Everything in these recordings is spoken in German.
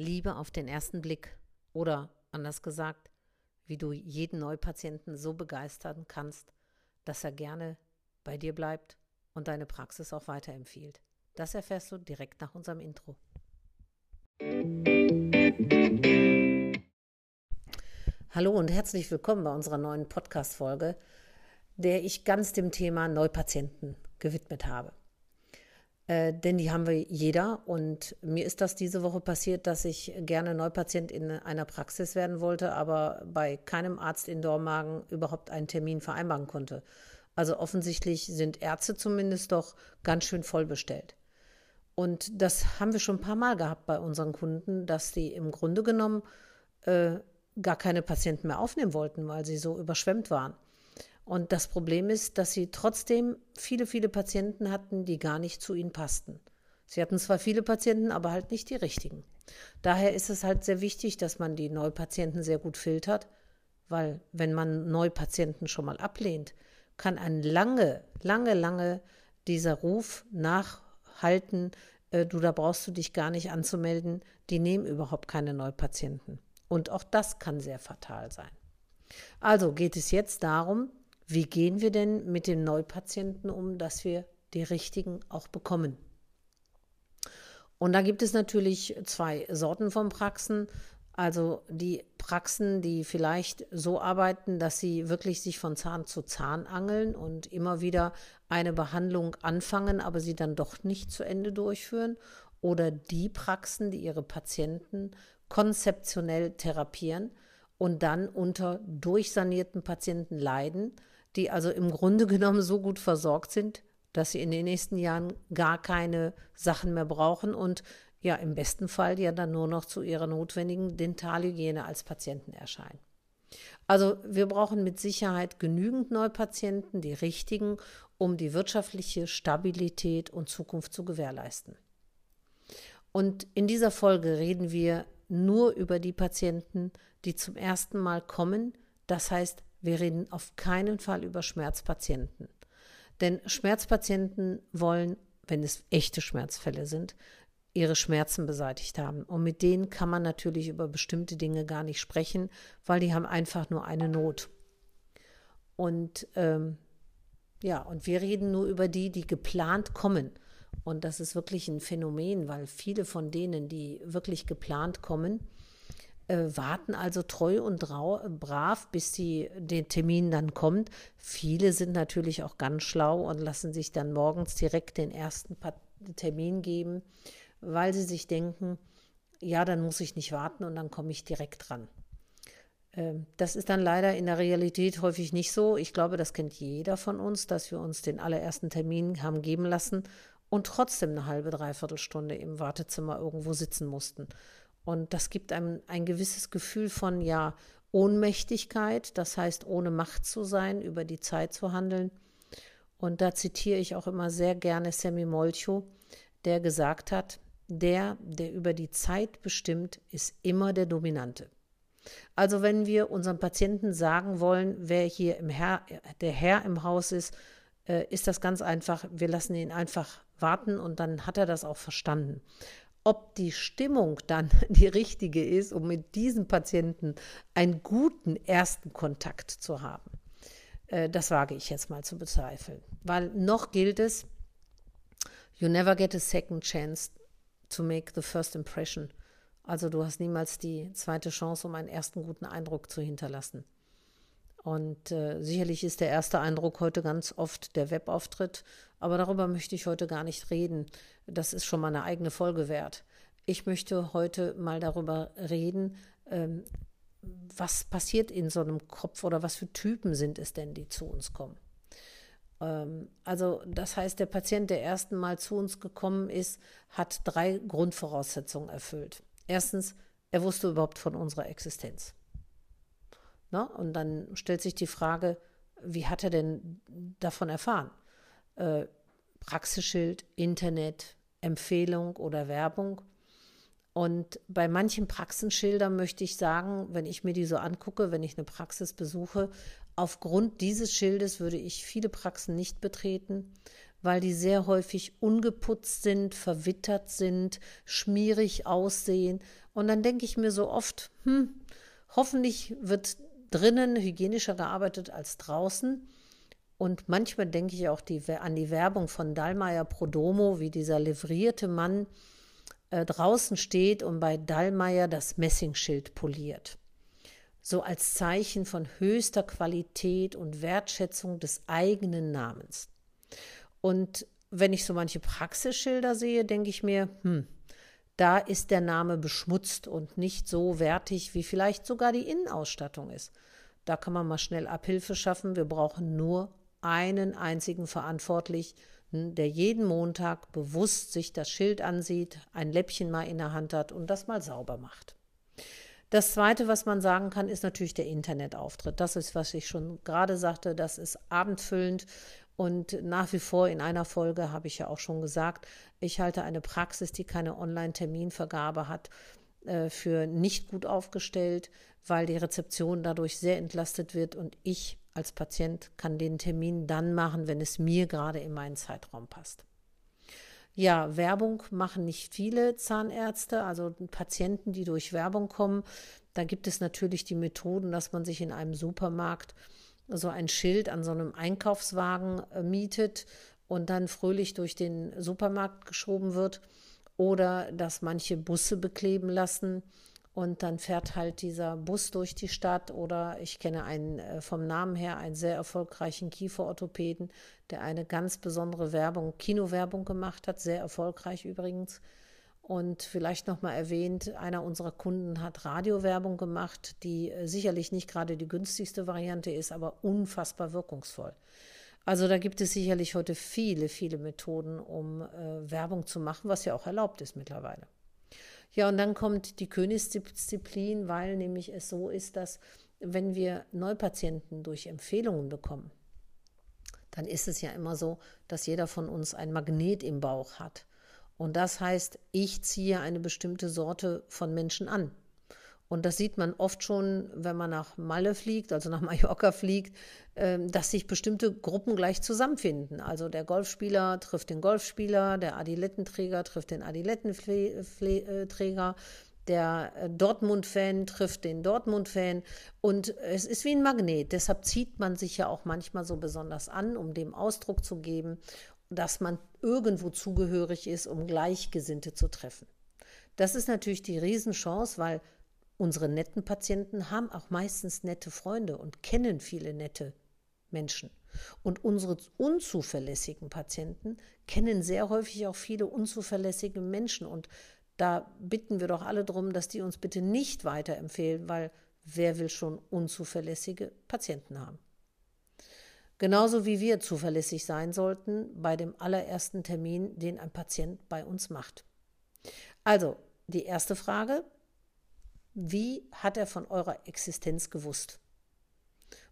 Liebe auf den ersten Blick oder anders gesagt, wie du jeden Neupatienten so begeistern kannst, dass er gerne bei dir bleibt und deine Praxis auch weiterempfiehlt. Das erfährst du direkt nach unserem Intro. Hallo und herzlich willkommen bei unserer neuen Podcast-Folge, der ich ganz dem Thema Neupatienten gewidmet habe. Äh, denn die haben wir jeder. Und mir ist das diese Woche passiert, dass ich gerne Neupatient in einer Praxis werden wollte, aber bei keinem Arzt in Dormagen überhaupt einen Termin vereinbaren konnte. Also offensichtlich sind Ärzte zumindest doch ganz schön voll bestellt. Und das haben wir schon ein paar Mal gehabt bei unseren Kunden, dass sie im Grunde genommen äh, gar keine Patienten mehr aufnehmen wollten, weil sie so überschwemmt waren. Und das Problem ist, dass sie trotzdem viele, viele Patienten hatten, die gar nicht zu ihnen passten. Sie hatten zwar viele Patienten, aber halt nicht die richtigen. Daher ist es halt sehr wichtig, dass man die Neupatienten sehr gut filtert, weil wenn man Neupatienten schon mal ablehnt, kann ein lange, lange, lange dieser Ruf nachhalten, äh, du, da brauchst du dich gar nicht anzumelden, die nehmen überhaupt keine Neupatienten. Und auch das kann sehr fatal sein. Also geht es jetzt darum, wie gehen wir denn mit den Neupatienten um, dass wir die richtigen auch bekommen? Und da gibt es natürlich zwei Sorten von Praxen. Also die Praxen, die vielleicht so arbeiten, dass sie wirklich sich von Zahn zu Zahn angeln und immer wieder eine Behandlung anfangen, aber sie dann doch nicht zu Ende durchführen. Oder die Praxen, die ihre Patienten konzeptionell therapieren und dann unter durchsanierten Patienten leiden die also im Grunde genommen so gut versorgt sind, dass sie in den nächsten Jahren gar keine Sachen mehr brauchen und ja im besten Fall ja dann nur noch zu ihrer notwendigen Dentalhygiene als Patienten erscheinen. Also wir brauchen mit Sicherheit genügend Neupatienten, die richtigen, um die wirtschaftliche Stabilität und Zukunft zu gewährleisten. Und in dieser Folge reden wir nur über die Patienten, die zum ersten Mal kommen, das heißt wir reden auf keinen Fall über Schmerzpatienten. Denn Schmerzpatienten wollen, wenn es echte Schmerzfälle sind, ihre Schmerzen beseitigt haben. Und mit denen kann man natürlich über bestimmte Dinge gar nicht sprechen, weil die haben einfach nur eine Not. Und ähm, ja, und wir reden nur über die, die geplant kommen. Und das ist wirklich ein Phänomen, weil viele von denen, die wirklich geplant kommen, warten also treu und brav, bis sie den Termin dann kommt. Viele sind natürlich auch ganz schlau und lassen sich dann morgens direkt den ersten Termin geben, weil sie sich denken, ja, dann muss ich nicht warten und dann komme ich direkt dran. Ähm, das ist dann leider in der Realität häufig nicht so. Ich glaube, das kennt jeder von uns, dass wir uns den allerersten Termin haben geben lassen und trotzdem eine halbe, dreiviertel Stunde im Wartezimmer irgendwo sitzen mussten. Und das gibt einem ein gewisses Gefühl von, ja, Ohnmächtigkeit, das heißt, ohne Macht zu sein, über die Zeit zu handeln. Und da zitiere ich auch immer sehr gerne Sammy Molcho, der gesagt hat, der, der über die Zeit bestimmt, ist immer der Dominante. Also wenn wir unserem Patienten sagen wollen, wer hier im Herr, der Herr im Haus ist, äh, ist das ganz einfach, wir lassen ihn einfach warten und dann hat er das auch verstanden. Ob die Stimmung dann die richtige ist, um mit diesem Patienten einen guten ersten Kontakt zu haben, äh, das wage ich jetzt mal zu bezweifeln. Weil noch gilt es, you never get a second chance to make the first impression. Also du hast niemals die zweite Chance, um einen ersten guten Eindruck zu hinterlassen. Und äh, sicherlich ist der erste Eindruck heute ganz oft der Webauftritt, aber darüber möchte ich heute gar nicht reden. Das ist schon mal eine eigene Folge wert. Ich möchte heute mal darüber reden, ähm, was passiert in so einem Kopf oder was für Typen sind es denn, die zu uns kommen. Ähm, also das heißt, der Patient, der ersten Mal zu uns gekommen ist, hat drei Grundvoraussetzungen erfüllt. Erstens, er wusste überhaupt von unserer Existenz. Ne? Und dann stellt sich die Frage, wie hat er denn davon erfahren? Äh, Praxisschild, Internet, Empfehlung oder Werbung. Und bei manchen Praxenschildern möchte ich sagen, wenn ich mir die so angucke, wenn ich eine Praxis besuche, aufgrund dieses Schildes würde ich viele Praxen nicht betreten, weil die sehr häufig ungeputzt sind, verwittert sind, schmierig aussehen. Und dann denke ich mir so oft, hm, hoffentlich wird drinnen hygienischer gearbeitet als draußen. Und manchmal denke ich auch die, an die Werbung von Dallmayr Prodomo, wie dieser livrierte Mann äh, draußen steht und bei Dallmayr das Messingschild poliert. So als Zeichen von höchster Qualität und Wertschätzung des eigenen Namens. Und wenn ich so manche Praxisschilder sehe, denke ich mir, hm, da ist der Name beschmutzt und nicht so wertig, wie vielleicht sogar die Innenausstattung ist. Da kann man mal schnell Abhilfe schaffen. Wir brauchen nur einen einzigen Verantwortlichen, der jeden Montag bewusst sich das Schild ansieht, ein Läppchen mal in der Hand hat und das mal sauber macht. Das Zweite, was man sagen kann, ist natürlich der Internetauftritt. Das ist, was ich schon gerade sagte, das ist abendfüllend und nach wie vor in einer Folge habe ich ja auch schon gesagt, ich halte eine Praxis, die keine Online-Terminvergabe hat, äh, für nicht gut aufgestellt, weil die Rezeption dadurch sehr entlastet wird und ich als Patient kann den Termin dann machen, wenn es mir gerade in meinen Zeitraum passt. Ja, Werbung machen nicht viele Zahnärzte, also Patienten, die durch Werbung kommen. Da gibt es natürlich die Methoden, dass man sich in einem Supermarkt so ein Schild an so einem Einkaufswagen äh, mietet und dann fröhlich durch den Supermarkt geschoben wird oder dass manche Busse bekleben lassen und dann fährt halt dieser Bus durch die Stadt oder ich kenne einen äh, vom Namen her einen sehr erfolgreichen Kieferorthopäden, der eine ganz besondere Werbung, Kinowerbung gemacht hat, sehr erfolgreich übrigens. Und vielleicht nochmal erwähnt, einer unserer Kunden hat Radiowerbung gemacht, die äh, sicherlich nicht gerade die günstigste Variante ist, aber unfassbar wirkungsvoll. Also da gibt es sicherlich heute viele, viele Methoden, um äh, Werbung zu machen, was ja auch erlaubt ist mittlerweile. Ja, und dann kommt die Königsdisziplin, weil nämlich es so ist, dass wenn wir Neupatienten durch Empfehlungen bekommen, dann ist es ja immer so, dass jeder von uns ein Magnet im Bauch hat. Und das heißt, ich ziehe eine bestimmte Sorte von Menschen an. Und das sieht man oft schon, wenn man nach Malle fliegt, also nach Mallorca fliegt, ähm, dass sich bestimmte Gruppen gleich zusammenfinden. Also der Golfspieler trifft den Golfspieler, der Adilettenträger trifft den Adilettenträger, der äh, Dortmund-Fan trifft den Dortmund-Fan. Und es ist wie ein Magnet. Deshalb zieht man sich ja auch manchmal so besonders an, um dem Ausdruck zu geben dass man irgendwo zugehörig ist, um Gleichgesinnte zu treffen. Das ist natürlich die Riesenchance, weil unsere netten Patienten haben auch meistens nette Freunde und kennen viele nette Menschen. Und unsere unzuverlässigen Patienten kennen sehr häufig auch viele unzuverlässige Menschen. Und da bitten wir doch alle darum, dass die uns bitte nicht weiterempfehlen, weil wer will schon unzuverlässige Patienten haben? Genauso wie wir zuverlässig sein sollten bei dem allerersten Termin, den ein Patient bei uns macht. Also, die erste Frage, wie hat er von eurer Existenz gewusst?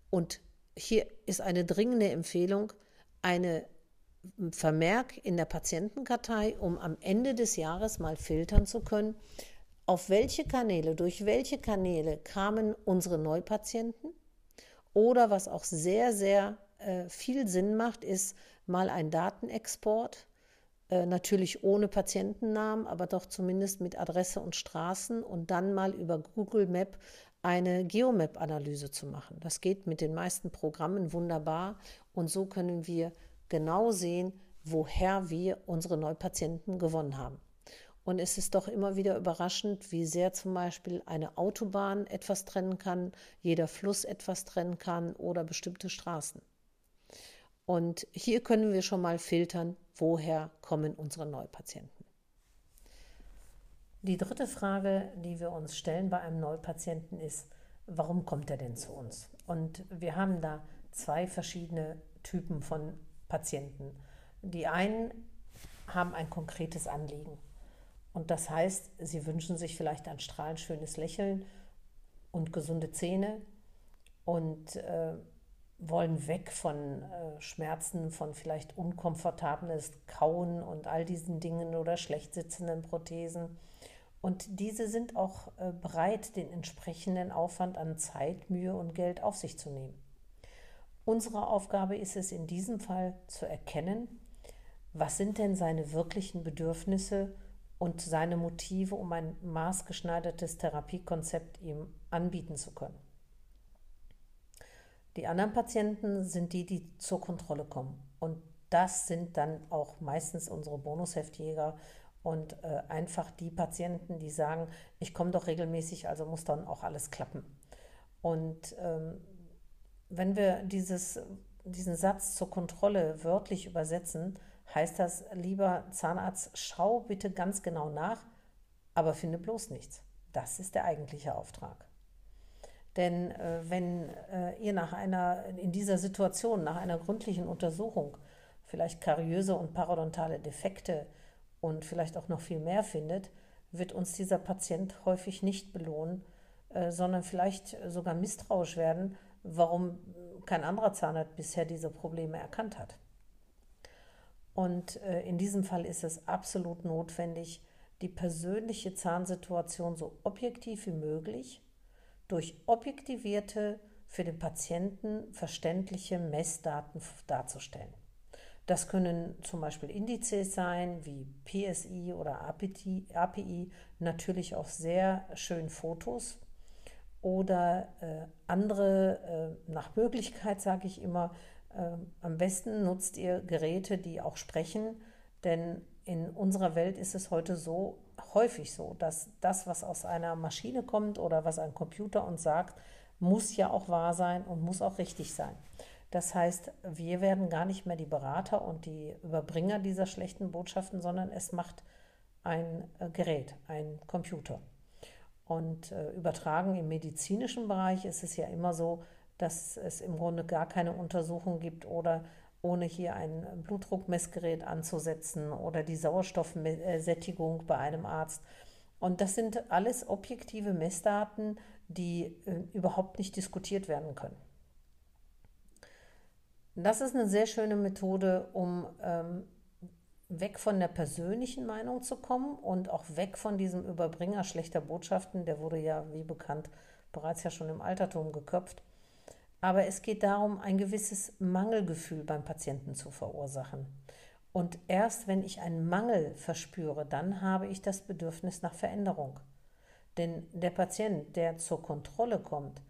Und hier ist eine dringende Empfehlung, eine Vermerk in der Patientenkartei, um am Ende des Jahres mal filtern zu können, auf welche Kanäle, durch welche Kanäle kamen unsere Neupatienten oder was auch sehr, sehr äh, viel Sinn macht, ist mal ein Datenexport, äh, natürlich ohne Patientennamen, aber doch zumindest mit Adresse und Straßen und dann mal über Google Map eine Geomap-Analyse zu machen. Das geht mit den meisten Programmen wunderbar und so können wir genau sehen, woher wir unsere Neupatienten gewonnen haben. Und es ist doch immer wieder überraschend, wie sehr zum Beispiel eine Autobahn etwas trennen kann, jeder Fluss etwas trennen kann oder bestimmte Straßen. Und hier können wir schon mal filtern, woher kommen unsere Neupatienten. Die dritte Frage, die wir uns stellen bei einem Neupatienten ist, warum kommt er denn zu uns? Und wir haben da zwei verschiedene Typen von Patienten. Die einen haben ein konkretes Anliegen. Und das heißt, sie wünschen sich vielleicht ein strahlend schönes Lächeln und gesunde Zähne und äh, wollen weg von äh, Schmerzen, von vielleicht unkomfortables Kauen und all diesen Dingen oder schlecht sitzenden Prothesen. Und diese sind auch äh, bereit, den entsprechenden Aufwand an Zeit, Mühe und Geld auf sich zu nehmen. Unsere Aufgabe ist es in diesem Fall zu erkennen, was sind denn seine wirklichen Bedürfnisse und seine Motive, um ein maßgeschneidertes Therapiekonzept ihm anbieten zu können. Die anderen Patienten sind die, die zur Kontrolle kommen. Und das sind dann auch meistens unsere Bonusheftjäger und äh, einfach die Patienten, die sagen, ich komme doch regelmäßig, also muss dann auch alles klappen. Und ähm, wenn wir dieses, diesen Satz zur Kontrolle wörtlich übersetzen, heißt das, lieber Zahnarzt, schau bitte ganz genau nach, aber finde bloß nichts. Das ist der eigentliche Auftrag. Denn äh, wenn äh, ihr nach einer, in dieser Situation, nach einer gründlichen Untersuchung, vielleicht kariöse und parodontale Defekte und vielleicht auch noch viel mehr findet, wird uns dieser Patient häufig nicht belohnen, äh, sondern vielleicht sogar misstrauisch werden, warum kein anderer Zahnarzt bisher diese Probleme erkannt hat. Und äh, in diesem Fall ist es absolut notwendig, die persönliche Zahnsituation so objektiv wie möglich durch objektivierte, für den Patienten verständliche Messdaten darzustellen. Das können zum Beispiel Indizes sein, wie PSI oder API, API natürlich auch sehr schön Fotos oder äh, andere, äh, nach Möglichkeit sage ich immer, äh, am besten nutzt ihr Geräte, die auch sprechen, denn in unserer Welt ist es heute so häufig so, dass das, was aus einer Maschine kommt oder was ein Computer uns sagt, muss ja auch wahr sein und muss auch richtig sein. Das heißt, wir werden gar nicht mehr die Berater und die Überbringer dieser schlechten Botschaften, sondern es macht ein äh, Gerät, ein Computer. Und äh, übertragen im medizinischen Bereich ist es ja immer so, dass es im Grunde gar keine Untersuchung gibt oder ohne hier ein Blutdruckmessgerät anzusetzen oder die Sauerstoffsättigung bei einem Arzt. Und das sind alles objektive Messdaten, die äh, überhaupt nicht diskutiert werden können. Das ist eine sehr schöne Methode, um ähm, weg von der persönlichen Meinung zu kommen und auch weg von diesem Überbringer schlechter Botschaften. Der wurde ja, wie bekannt, bereits ja schon im Altertum geköpft. Aber es geht darum, ein gewisses Mangelgefühl beim Patienten zu verursachen. Und erst wenn ich einen Mangel verspüre, dann habe ich das Bedürfnis nach Veränderung. Denn der Patient, der zur Kontrolle kommt,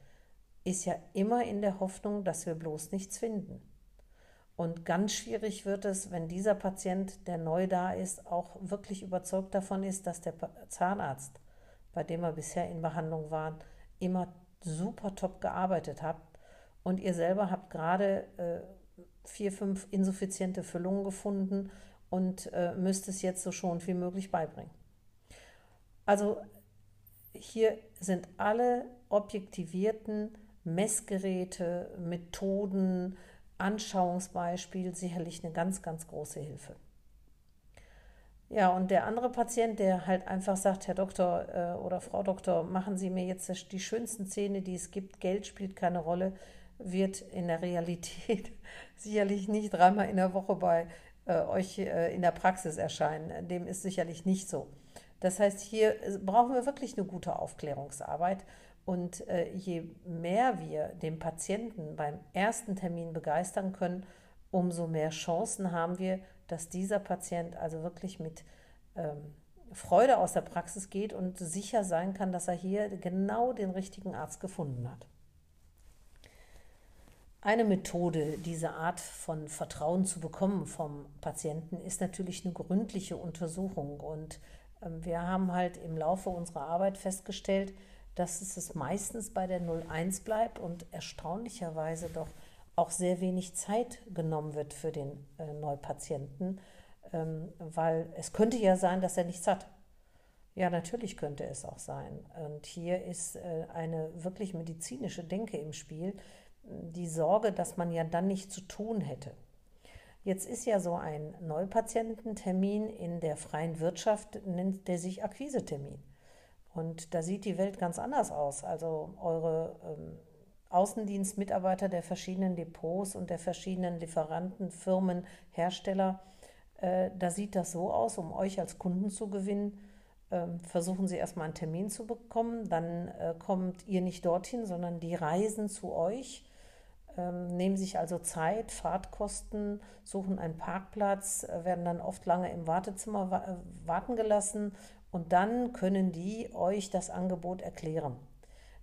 ist ja immer in der Hoffnung, dass wir bloß nichts finden. Und ganz schwierig wird es, wenn dieser Patient, der neu da ist, auch wirklich überzeugt davon ist, dass der Zahnarzt, bei dem er bisher in Behandlung war, immer super top gearbeitet hat und ihr selber habt gerade äh, vier, fünf insuffiziente Füllungen gefunden und äh, müsst es jetzt so schonend wie möglich beibringen. Also hier sind alle objektivierten Messgeräte, Methoden, Anschauungsbeispiel sicherlich eine ganz, ganz große Hilfe. Ja, und der andere Patient, der halt einfach sagt, Herr Doktor äh, oder Frau Doktor, machen Sie mir jetzt die schönsten Zähne, die es gibt, Geld spielt keine Rolle, wird in der Realität sicherlich nicht dreimal in der Woche bei äh, euch äh, in der Praxis erscheinen. Dem ist sicherlich nicht so. Das heißt, hier brauchen wir wirklich eine gute Aufklärungsarbeit. Und äh, je mehr wir den Patienten beim ersten Termin begeistern können, umso mehr Chancen haben wir, dass dieser Patient also wirklich mit ähm, Freude aus der Praxis geht und sicher sein kann, dass er hier genau den richtigen Arzt gefunden hat. Eine Methode, diese Art von Vertrauen zu bekommen vom Patienten, ist natürlich eine gründliche Untersuchung. Und ähm, wir haben halt im Laufe unserer Arbeit festgestellt, dass es meistens bei der 01 bleibt und erstaunlicherweise doch auch sehr wenig Zeit genommen wird für den äh, Neupatienten, ähm, weil es könnte ja sein, dass er nichts hat. Ja, natürlich könnte es auch sein. Und hier ist äh, eine wirklich medizinische Denke im Spiel, die Sorge, dass man ja dann nichts zu tun hätte. Jetzt ist ja so ein Neupatiententermin in der freien Wirtschaft, nennt der sich Akquisetermin. Und da sieht die Welt ganz anders aus. Also eure ähm, Außendienstmitarbeiter der verschiedenen Depots und der verschiedenen Lieferanten, Firmen, Hersteller, äh, da sieht das so aus, um euch als Kunden zu gewinnen. Ähm, versuchen Sie erstmal einen Termin zu bekommen, dann äh, kommt ihr nicht dorthin, sondern die reisen zu euch nehmen sich also Zeit, Fahrtkosten, suchen einen Parkplatz, äh, werden dann oft lange im Wartezimmer wa äh, warten gelassen und dann können die euch das Angebot erklären.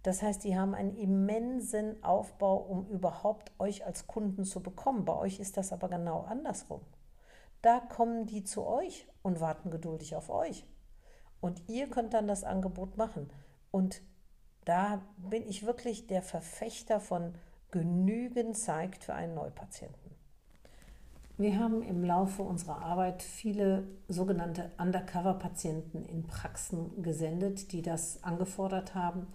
Das heißt, die haben einen immensen Aufbau, um überhaupt euch als Kunden zu bekommen. Bei euch ist das aber genau andersrum. Da kommen die zu euch und warten geduldig auf euch. Und ihr könnt dann das Angebot machen. Und da bin ich wirklich der Verfechter von genügend zeigt für einen Neupatienten. Wir haben im Laufe unserer Arbeit viele sogenannte Undercover-Patienten in Praxen gesendet, die das angefordert haben,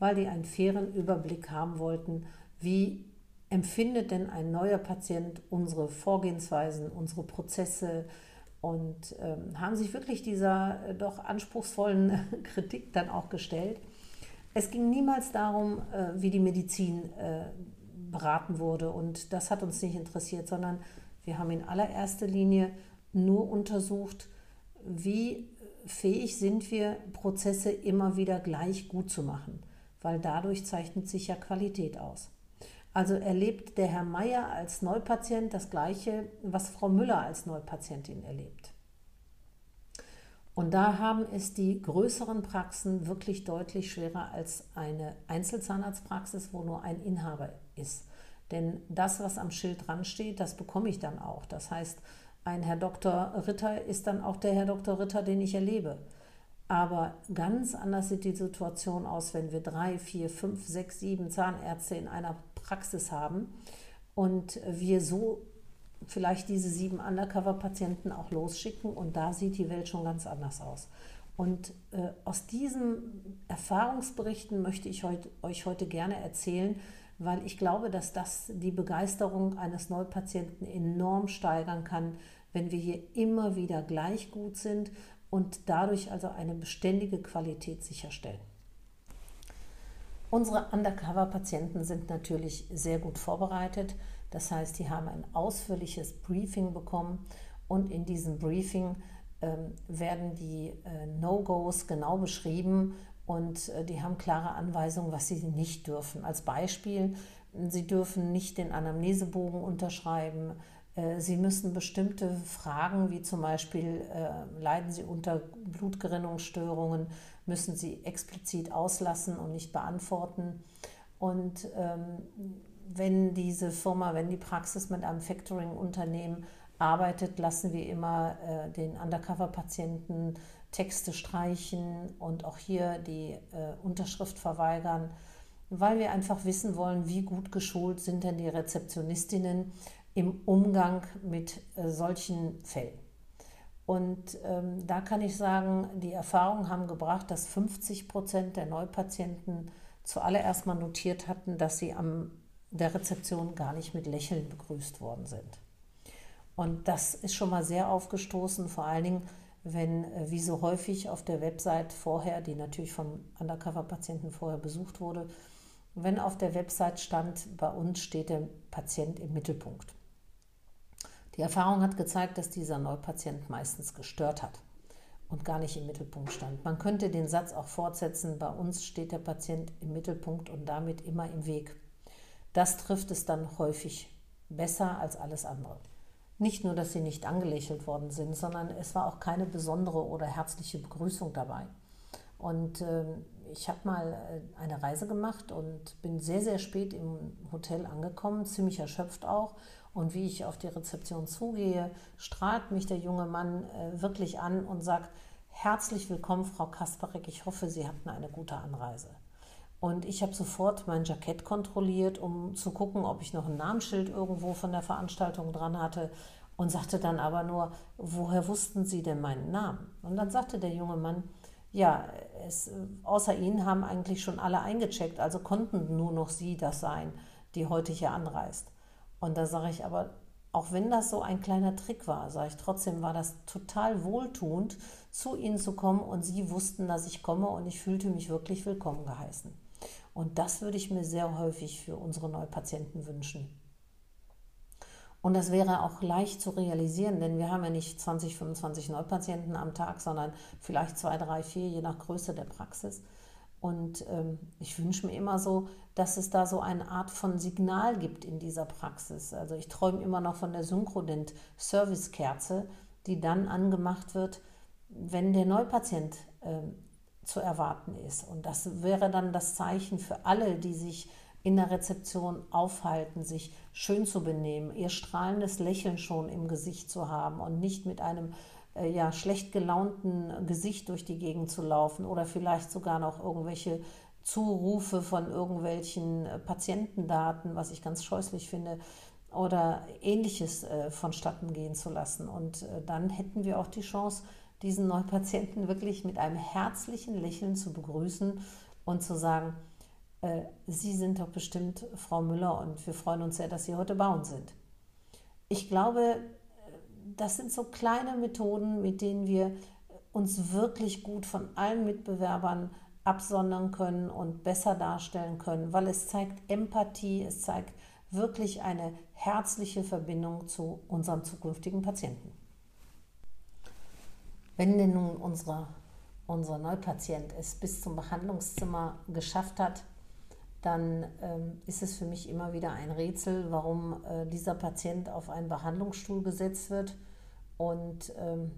weil die einen fairen Überblick haben wollten, wie empfindet denn ein neuer Patient unsere Vorgehensweisen, unsere Prozesse und ähm, haben sich wirklich dieser äh, doch anspruchsvollen Kritik dann auch gestellt. Es ging niemals darum, äh, wie die Medizin äh, beraten wurde und das hat uns nicht interessiert, sondern wir haben in allererster Linie nur untersucht, wie fähig sind wir, Prozesse immer wieder gleich gut zu machen, weil dadurch zeichnet sich ja Qualität aus. Also erlebt der Herr Meier als Neupatient das Gleiche, was Frau Müller als Neupatientin erlebt. Und da haben es die größeren Praxen wirklich deutlich schwerer als eine Einzelzahnarztpraxis, wo nur ein Inhaber ist. Denn das, was am Schild dran steht, das bekomme ich dann auch. Das heißt, ein Herr Dr. Ritter ist dann auch der Herr Dr. Ritter, den ich erlebe. Aber ganz anders sieht die Situation aus, wenn wir drei, vier, fünf, sechs, sieben Zahnärzte in einer Praxis haben und wir so vielleicht diese sieben Undercover-Patienten auch losschicken und da sieht die Welt schon ganz anders aus. Und äh, aus diesen Erfahrungsberichten möchte ich heut, euch heute gerne erzählen, weil ich glaube, dass das die Begeisterung eines Neupatienten enorm steigern kann, wenn wir hier immer wieder gleich gut sind und dadurch also eine beständige Qualität sicherstellen. Unsere Undercover-Patienten sind natürlich sehr gut vorbereitet. Das heißt, die haben ein ausführliches Briefing bekommen und in diesem Briefing ähm, werden die äh, No-Gos genau beschrieben und äh, die haben klare Anweisungen, was sie nicht dürfen. Als Beispiel, sie dürfen nicht den Anamnesebogen unterschreiben. Äh, sie müssen bestimmte Fragen, wie zum Beispiel, äh, leiden Sie unter Blutgerinnungsstörungen, müssen Sie explizit auslassen und nicht beantworten. Und ähm, wenn diese Firma, wenn die Praxis mit einem Factoring-Unternehmen arbeitet, lassen wir immer den Undercover-Patienten Texte streichen und auch hier die äh, Unterschrift verweigern, weil wir einfach wissen wollen, wie gut geschult sind denn die Rezeptionistinnen im Umgang mit äh, solchen Fällen. Und ähm, da kann ich sagen, die Erfahrungen haben gebracht, dass 50 Prozent der Neupatienten zuallererst mal notiert hatten, dass sie am der Rezeption gar nicht mit Lächeln begrüßt worden sind. Und das ist schon mal sehr aufgestoßen, vor allen Dingen, wenn, äh, wie so häufig auf der Website vorher, die natürlich vom Undercover-Patienten vorher besucht wurde, wenn auf der Website stand, bei uns steht der Patient im Mittelpunkt. Die Erfahrung hat gezeigt, dass dieser Neupatient meistens gestört hat und gar nicht im Mittelpunkt stand. Man könnte den Satz auch fortsetzen, bei uns steht der Patient im Mittelpunkt und damit immer im Weg. Das trifft es dann häufig besser als alles andere. Nicht nur, dass sie nicht angelächelt worden sind, sondern es war auch keine besondere oder herzliche Begrüßung dabei. Und äh, ich habe mal äh, eine Reise gemacht und bin sehr, sehr spät im Hotel angekommen, ziemlich erschöpft auch. Und wie ich auf die Rezeption zugehe, strahlt mich der junge Mann äh, wirklich an und sagt, herzlich willkommen, Frau Kasparek, ich hoffe, Sie hatten eine gute Anreise. Und ich habe sofort mein Jackett kontrolliert, um zu gucken, ob ich noch ein Namensschild irgendwo von der Veranstaltung dran hatte. Und sagte dann aber nur, woher wussten Sie denn meinen Namen? Und dann sagte der junge Mann, ja, es, außer Ihnen haben eigentlich schon alle eingecheckt, also konnten nur noch Sie das sein, die heute hier anreist. Und da sage ich aber, auch wenn das so ein kleiner Trick war, sage ich trotzdem, war das total wohltuend, zu Ihnen zu kommen und Sie wussten, dass ich komme und ich fühlte mich wirklich willkommen geheißen. Und das würde ich mir sehr häufig für unsere Neupatienten wünschen. Und das wäre auch leicht zu realisieren, denn wir haben ja nicht 20, 25 Neupatienten am Tag, sondern vielleicht zwei, drei, vier, je nach Größe der Praxis. Und ähm, ich wünsche mir immer so, dass es da so eine Art von Signal gibt in dieser Praxis. Also ich träume immer noch von der Synchrodent Servicekerze, die dann angemacht wird, wenn der Neupatient äh, zu erwarten ist. Und das wäre dann das Zeichen für alle, die sich in der Rezeption aufhalten, sich schön zu benehmen, ihr strahlendes Lächeln schon im Gesicht zu haben und nicht mit einem äh, ja, schlecht gelaunten Gesicht durch die Gegend zu laufen oder vielleicht sogar noch irgendwelche Zurufe von irgendwelchen äh, Patientendaten, was ich ganz scheußlich finde, oder ähnliches äh, vonstatten gehen zu lassen. Und äh, dann hätten wir auch die Chance, diesen Neupatienten wirklich mit einem herzlichen Lächeln zu begrüßen und zu sagen, äh, Sie sind doch bestimmt Frau Müller und wir freuen uns sehr, dass Sie heute bei uns sind. Ich glaube, das sind so kleine Methoden, mit denen wir uns wirklich gut von allen Mitbewerbern absondern können und besser darstellen können, weil es zeigt Empathie, es zeigt wirklich eine herzliche Verbindung zu unserem zukünftigen Patienten. Wenn denn nun unsere, unser Neupatient es bis zum Behandlungszimmer geschafft hat, dann ähm, ist es für mich immer wieder ein Rätsel, warum äh, dieser Patient auf einen Behandlungsstuhl gesetzt wird und ähm,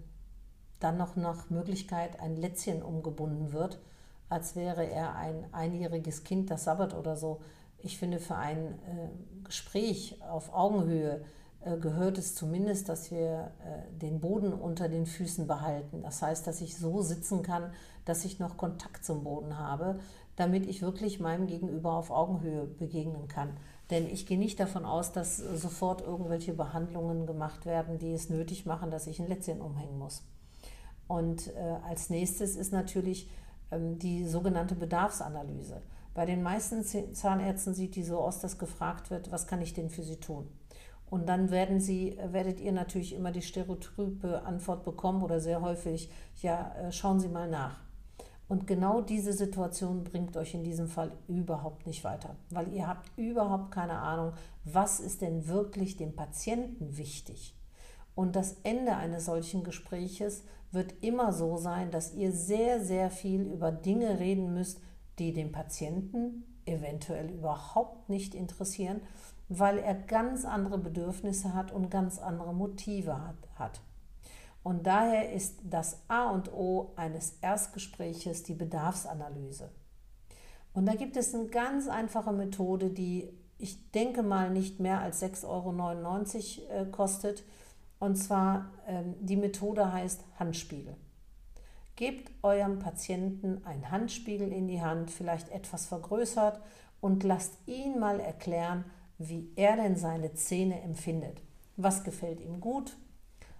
dann noch nach Möglichkeit ein Lätzchen umgebunden wird als wäre er ein einjähriges Kind, das sabbert oder so. Ich finde, für ein äh, Gespräch auf Augenhöhe gehört es zumindest, dass wir äh, den Boden unter den Füßen behalten. Das heißt, dass ich so sitzen kann, dass ich noch Kontakt zum Boden habe, damit ich wirklich meinem Gegenüber auf Augenhöhe begegnen kann. Denn ich gehe nicht davon aus, dass sofort irgendwelche Behandlungen gemacht werden, die es nötig machen, dass ich ein Lätzchen umhängen muss. Und äh, als nächstes ist natürlich ähm, die sogenannte Bedarfsanalyse. Bei den meisten Zahnärzten sieht die so aus, dass gefragt wird, was kann ich denn für sie tun? Und dann werden sie, werdet ihr natürlich immer die stereotype Antwort bekommen oder sehr häufig, ja, äh, schauen Sie mal nach. Und genau diese Situation bringt euch in diesem Fall überhaupt nicht weiter, weil ihr habt überhaupt keine Ahnung, was ist denn wirklich dem Patienten wichtig. Und das Ende eines solchen Gespräches wird immer so sein, dass ihr sehr, sehr viel über Dinge reden müsst, die den Patienten eventuell überhaupt nicht interessieren, weil er ganz andere Bedürfnisse hat und ganz andere Motive hat. Und daher ist das A und O eines Erstgespräches die Bedarfsanalyse. Und da gibt es eine ganz einfache Methode, die ich denke mal nicht mehr als 6,99 Euro äh, kostet und zwar ähm, die Methode heißt Handspiegel. Gebt eurem Patienten einen Handspiegel in die Hand, vielleicht etwas vergrößert, und lasst ihn mal erklären, wie er denn seine Zähne empfindet. Was gefällt ihm gut?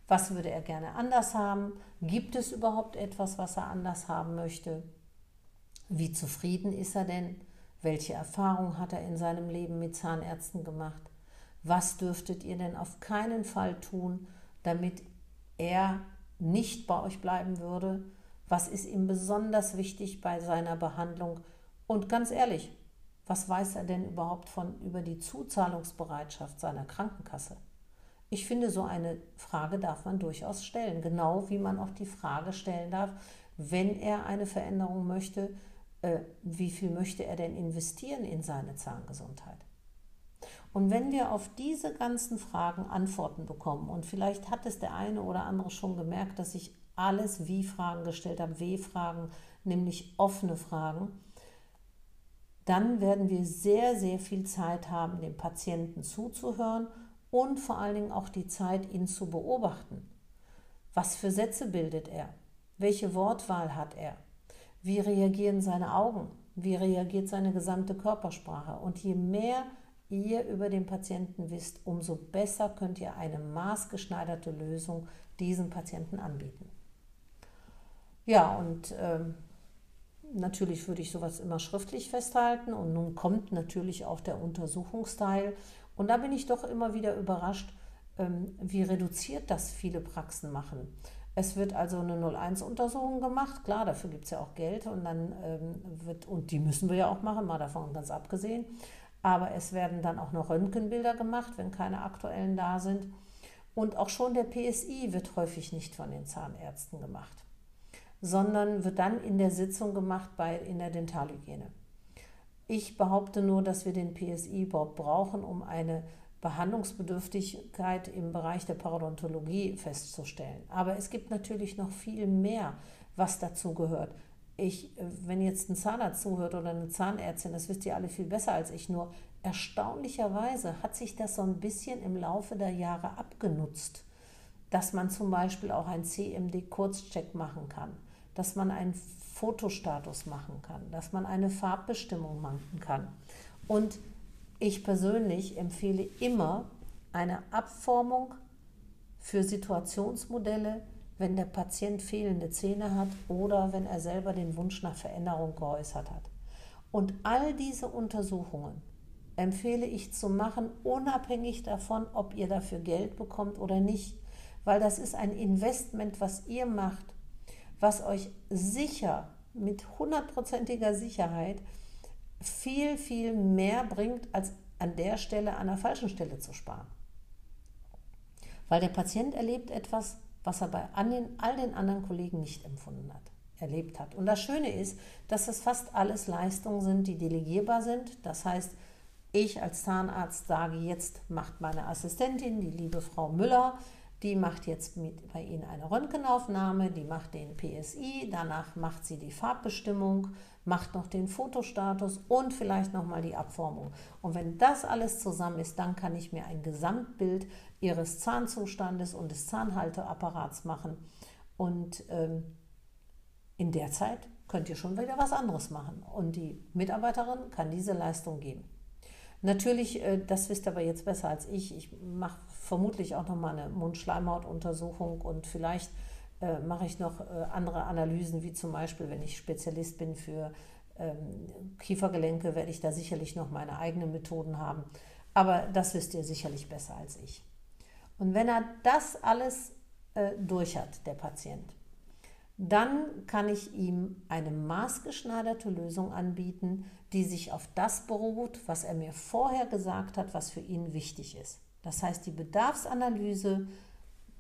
Was würde er gerne anders haben? Gibt es überhaupt etwas, was er anders haben möchte? Wie zufrieden ist er denn? Welche Erfahrung hat er in seinem Leben mit Zahnärzten gemacht? Was dürftet ihr denn auf keinen Fall tun, damit er nicht bei euch bleiben würde? Was ist ihm besonders wichtig bei seiner Behandlung? Und ganz ehrlich, was weiß er denn überhaupt von über die Zuzahlungsbereitschaft seiner Krankenkasse? Ich finde, so eine Frage darf man durchaus stellen, genau wie man auch die Frage stellen darf, wenn er eine Veränderung möchte, äh, wie viel möchte er denn investieren in seine Zahngesundheit? Und wenn wir auf diese ganzen Fragen Antworten bekommen, und vielleicht hat es der eine oder andere schon gemerkt, dass ich alles Wie-Fragen gestellt habe, W-Fragen, nämlich offene Fragen, dann werden wir sehr, sehr viel Zeit haben, dem Patienten zuzuhören und vor allen Dingen auch die Zeit, ihn zu beobachten. Was für Sätze bildet er? Welche Wortwahl hat er? Wie reagieren seine Augen? Wie reagiert seine gesamte Körpersprache? Und je mehr ihr über den Patienten wisst, umso besser könnt ihr eine maßgeschneiderte Lösung diesem Patienten anbieten. Ja, und ähm, natürlich würde ich sowas immer schriftlich festhalten und nun kommt natürlich auch der Untersuchungsteil und da bin ich doch immer wieder überrascht, ähm, wie reduziert das viele Praxen machen. Es wird also eine 01-Untersuchung gemacht, klar, dafür gibt es ja auch Geld und dann ähm, wird, und die müssen wir ja auch machen, mal davon ganz abgesehen. Aber es werden dann auch noch Röntgenbilder gemacht, wenn keine aktuellen da sind. Und auch schon der PSI wird häufig nicht von den Zahnärzten gemacht. Sondern wird dann in der Sitzung gemacht bei, in der Dentalhygiene. Ich behaupte nur, dass wir den PSI überhaupt brauchen, um eine Behandlungsbedürftigkeit im Bereich der Parodontologie festzustellen. Aber es gibt natürlich noch viel mehr, was dazu gehört. Ich, wenn jetzt ein Zahnarzt zuhört oder eine Zahnärztin, das wisst ihr alle viel besser als ich, nur erstaunlicherweise hat sich das so ein bisschen im Laufe der Jahre abgenutzt, dass man zum Beispiel auch ein CMD-Kurzcheck machen kann, dass man einen Fotostatus machen kann, dass man eine Farbbestimmung machen kann. Und ich persönlich empfehle immer eine Abformung für Situationsmodelle, wenn der Patient fehlende Zähne hat oder wenn er selber den Wunsch nach Veränderung geäußert hat. Und all diese Untersuchungen empfehle ich zu machen, unabhängig davon, ob ihr dafür Geld bekommt oder nicht, weil das ist ein Investment, was ihr macht, was euch sicher mit hundertprozentiger Sicherheit viel, viel mehr bringt, als an der Stelle an der falschen Stelle zu sparen. Weil der Patient erlebt etwas, was er bei all den anderen Kollegen nicht empfunden hat, erlebt hat. Und das Schöne ist, dass das fast alles Leistungen sind, die delegierbar sind. Das heißt, ich als Zahnarzt sage, jetzt macht meine Assistentin, die liebe Frau Müller, die macht jetzt mit bei Ihnen eine Röntgenaufnahme, die macht den PSI, danach macht sie die Farbbestimmung, macht noch den Fotostatus und vielleicht nochmal die Abformung. Und wenn das alles zusammen ist, dann kann ich mir ein Gesamtbild Ihres Zahnzustandes und des Zahnhalteapparats machen. Und ähm, in der Zeit könnt ihr schon wieder was anderes machen. Und die Mitarbeiterin kann diese Leistung geben. Natürlich, äh, das wisst ihr aber jetzt besser als ich. Ich mache vermutlich auch noch mal eine Mundschleimhautuntersuchung und vielleicht äh, mache ich noch äh, andere Analysen, wie zum Beispiel, wenn ich Spezialist bin für ähm, Kiefergelenke, werde ich da sicherlich noch meine eigenen Methoden haben. Aber das wisst ihr sicherlich besser als ich. Und wenn er das alles äh, durch hat, der Patient, dann kann ich ihm eine maßgeschneiderte Lösung anbieten, die sich auf das beruht, was er mir vorher gesagt hat, was für ihn wichtig ist. Das heißt, die Bedarfsanalyse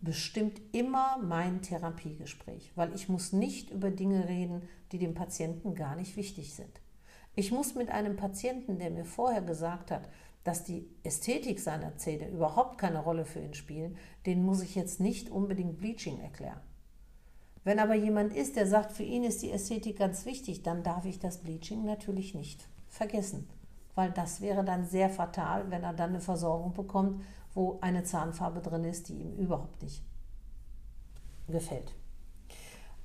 bestimmt immer mein Therapiegespräch, weil ich muss nicht über Dinge reden, die dem Patienten gar nicht wichtig sind. Ich muss mit einem Patienten, der mir vorher gesagt hat, dass die Ästhetik seiner Zähne überhaupt keine Rolle für ihn spielen, den muss ich jetzt nicht unbedingt Bleaching erklären. Wenn aber jemand ist, der sagt, für ihn ist die Ästhetik ganz wichtig, dann darf ich das Bleaching natürlich nicht vergessen, weil das wäre dann sehr fatal, wenn er dann eine Versorgung bekommt, wo eine Zahnfarbe drin ist, die ihm überhaupt nicht gefällt.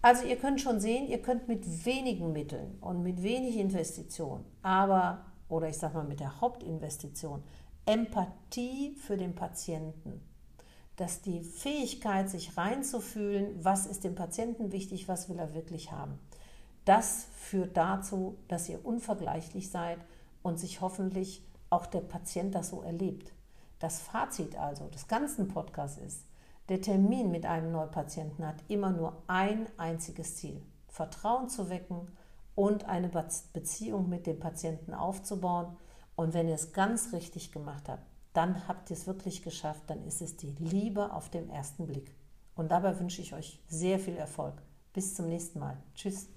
Also ihr könnt schon sehen, ihr könnt mit wenigen Mitteln und mit wenig Investition, aber, oder ich sage mal mit der Hauptinvestition, Empathie für den Patienten dass die Fähigkeit, sich reinzufühlen, was ist dem Patienten wichtig, was will er wirklich haben, das führt dazu, dass ihr unvergleichlich seid und sich hoffentlich auch der Patient das so erlebt. Das Fazit also des ganzen Podcasts ist, der Termin mit einem Neupatienten hat immer nur ein einziges Ziel, Vertrauen zu wecken und eine Beziehung mit dem Patienten aufzubauen. Und wenn ihr es ganz richtig gemacht habt, dann habt ihr es wirklich geschafft, dann ist es die Liebe auf den ersten Blick. Und dabei wünsche ich euch sehr viel Erfolg. Bis zum nächsten Mal. Tschüss.